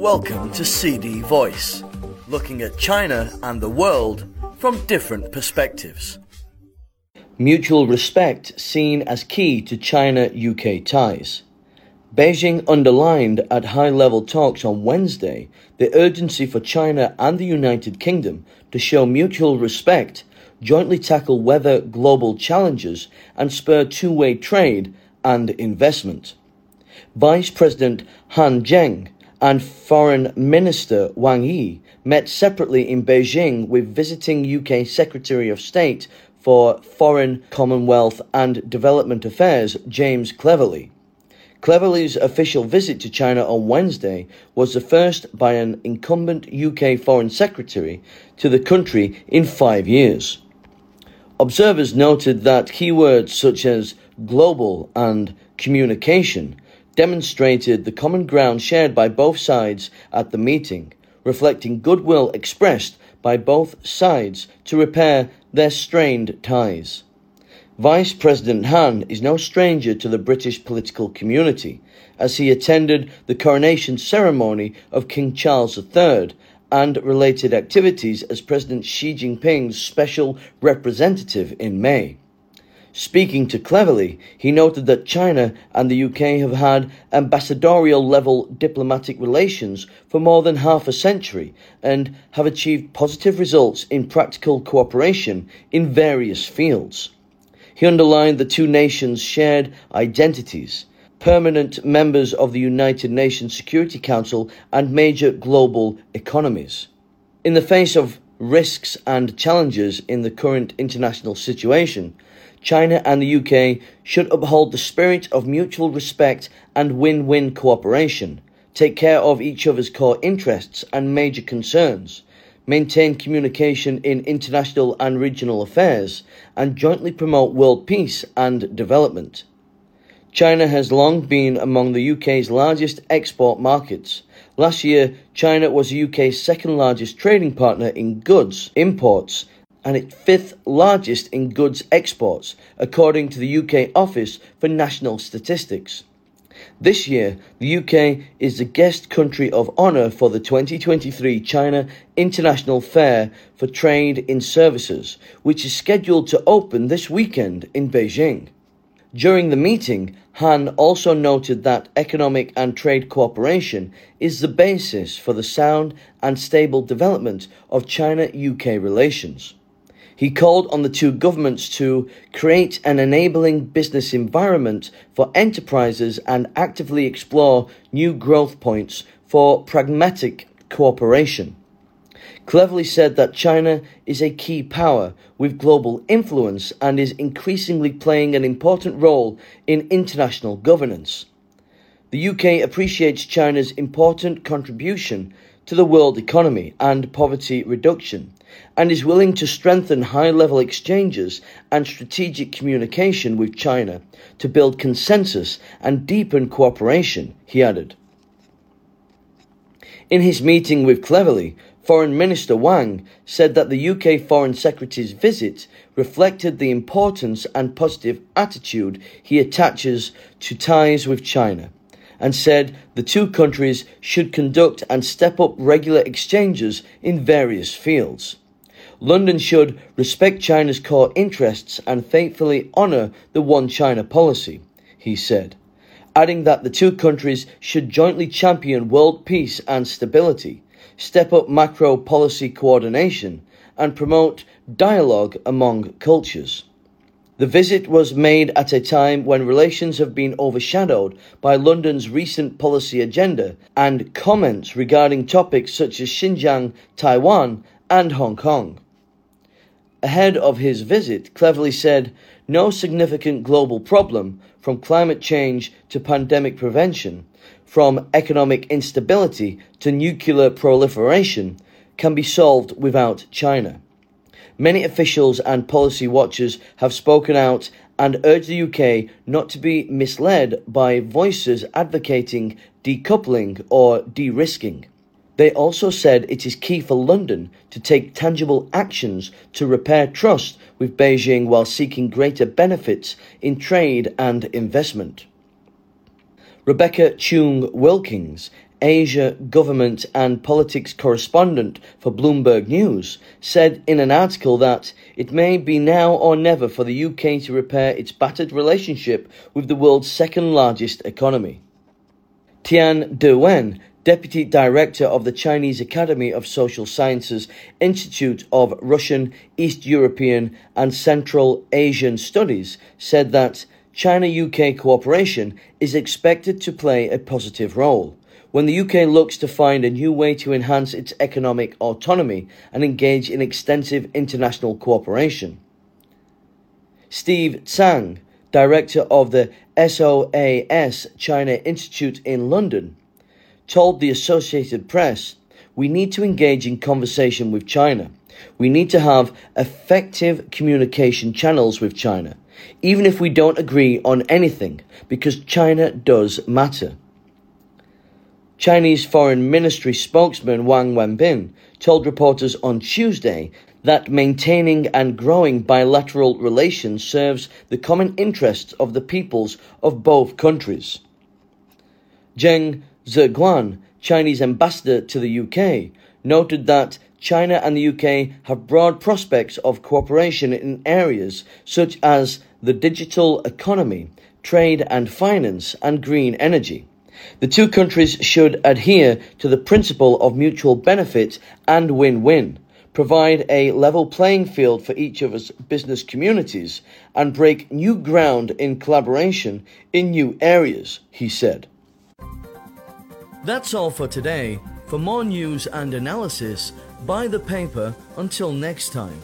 Welcome to CD Voice, looking at China and the world from different perspectives. Mutual respect seen as key to China UK ties. Beijing underlined at high level talks on Wednesday the urgency for China and the United Kingdom to show mutual respect, jointly tackle weather global challenges, and spur two way trade and investment. Vice President Han Zheng and Foreign Minister Wang Yi met separately in Beijing with visiting UK Secretary of State for Foreign, Commonwealth and Development Affairs James Cleverly. Cleverly's official visit to China on Wednesday was the first by an incumbent UK Foreign Secretary to the country in five years. Observers noted that keywords such as global and communication demonstrated the common ground shared by both sides at the meeting, reflecting goodwill expressed by both sides to repair their strained ties. Vice President Han is no stranger to the British political community, as he attended the coronation ceremony of King Charles III and related activities as President Xi Jinping's special representative in May. Speaking to Cleverly, he noted that China and the UK have had ambassadorial level diplomatic relations for more than half a century and have achieved positive results in practical cooperation in various fields. He underlined the two nations' shared identities, permanent members of the United Nations Security Council and major global economies. In the face of risks and challenges in the current international situation, China and the UK should uphold the spirit of mutual respect and win win cooperation, take care of each other's core interests and major concerns, maintain communication in international and regional affairs, and jointly promote world peace and development. China has long been among the UK's largest export markets. Last year, China was the UK's second largest trading partner in goods imports and its fifth largest in goods exports, according to the UK Office for National Statistics. This year, the UK is the guest country of honour for the 2023 China International Fair for Trade in Services, which is scheduled to open this weekend in Beijing. During the meeting, Han also noted that economic and trade cooperation is the basis for the sound and stable development of China UK relations. He called on the two governments to create an enabling business environment for enterprises and actively explore new growth points for pragmatic cooperation. Cleverly said that China is a key power with global influence and is increasingly playing an important role in international governance. The UK appreciates China's important contribution to the world economy and poverty reduction, and is willing to strengthen high level exchanges and strategic communication with China to build consensus and deepen cooperation, he added. In his meeting with Cleverly, Foreign Minister Wang said that the UK Foreign Secretary's visit reflected the importance and positive attitude he attaches to ties with China and said the two countries should conduct and step up regular exchanges in various fields. London should respect China's core interests and faithfully honour the One China policy, he said, adding that the two countries should jointly champion world peace and stability, step up macro policy coordination, and promote dialogue among cultures. The visit was made at a time when relations have been overshadowed by London's recent policy agenda and comments regarding topics such as Xinjiang, Taiwan, and Hong Kong. Ahead of his visit, Cleverly said, No significant global problem, from climate change to pandemic prevention, from economic instability to nuclear proliferation, can be solved without China. Many officials and policy watchers have spoken out and urged the UK not to be misled by voices advocating decoupling or de risking. They also said it is key for London to take tangible actions to repair trust with Beijing while seeking greater benefits in trade and investment. Rebecca Choong Wilkins, Asia government and politics correspondent for Bloomberg News, said in an article that it may be now or never for the UK to repair its battered relationship with the world's second largest economy. Tian Dewen, Deputy Director of the Chinese Academy of Social Sciences Institute of Russian, East European, and Central Asian Studies, said that China UK cooperation is expected to play a positive role when the UK looks to find a new way to enhance its economic autonomy and engage in extensive international cooperation. Steve Tsang, director of the SOAS China Institute in London, told the Associated Press, We need to engage in conversation with China. We need to have effective communication channels with China, even if we don't agree on anything, because China does matter. Chinese Foreign Ministry spokesman Wang Wenbin told reporters on Tuesday that maintaining and growing bilateral relations serves the common interests of the peoples of both countries. Zheng Zeguang, Chinese ambassador to the UK, noted that China and the UK have broad prospects of cooperation in areas such as the digital economy, trade and finance, and green energy. The two countries should adhere to the principle of mutual benefit and win win, provide a level playing field for each of us business communities, and break new ground in collaboration in new areas, he said. That's all for today. For more news and analysis, buy the paper until next time.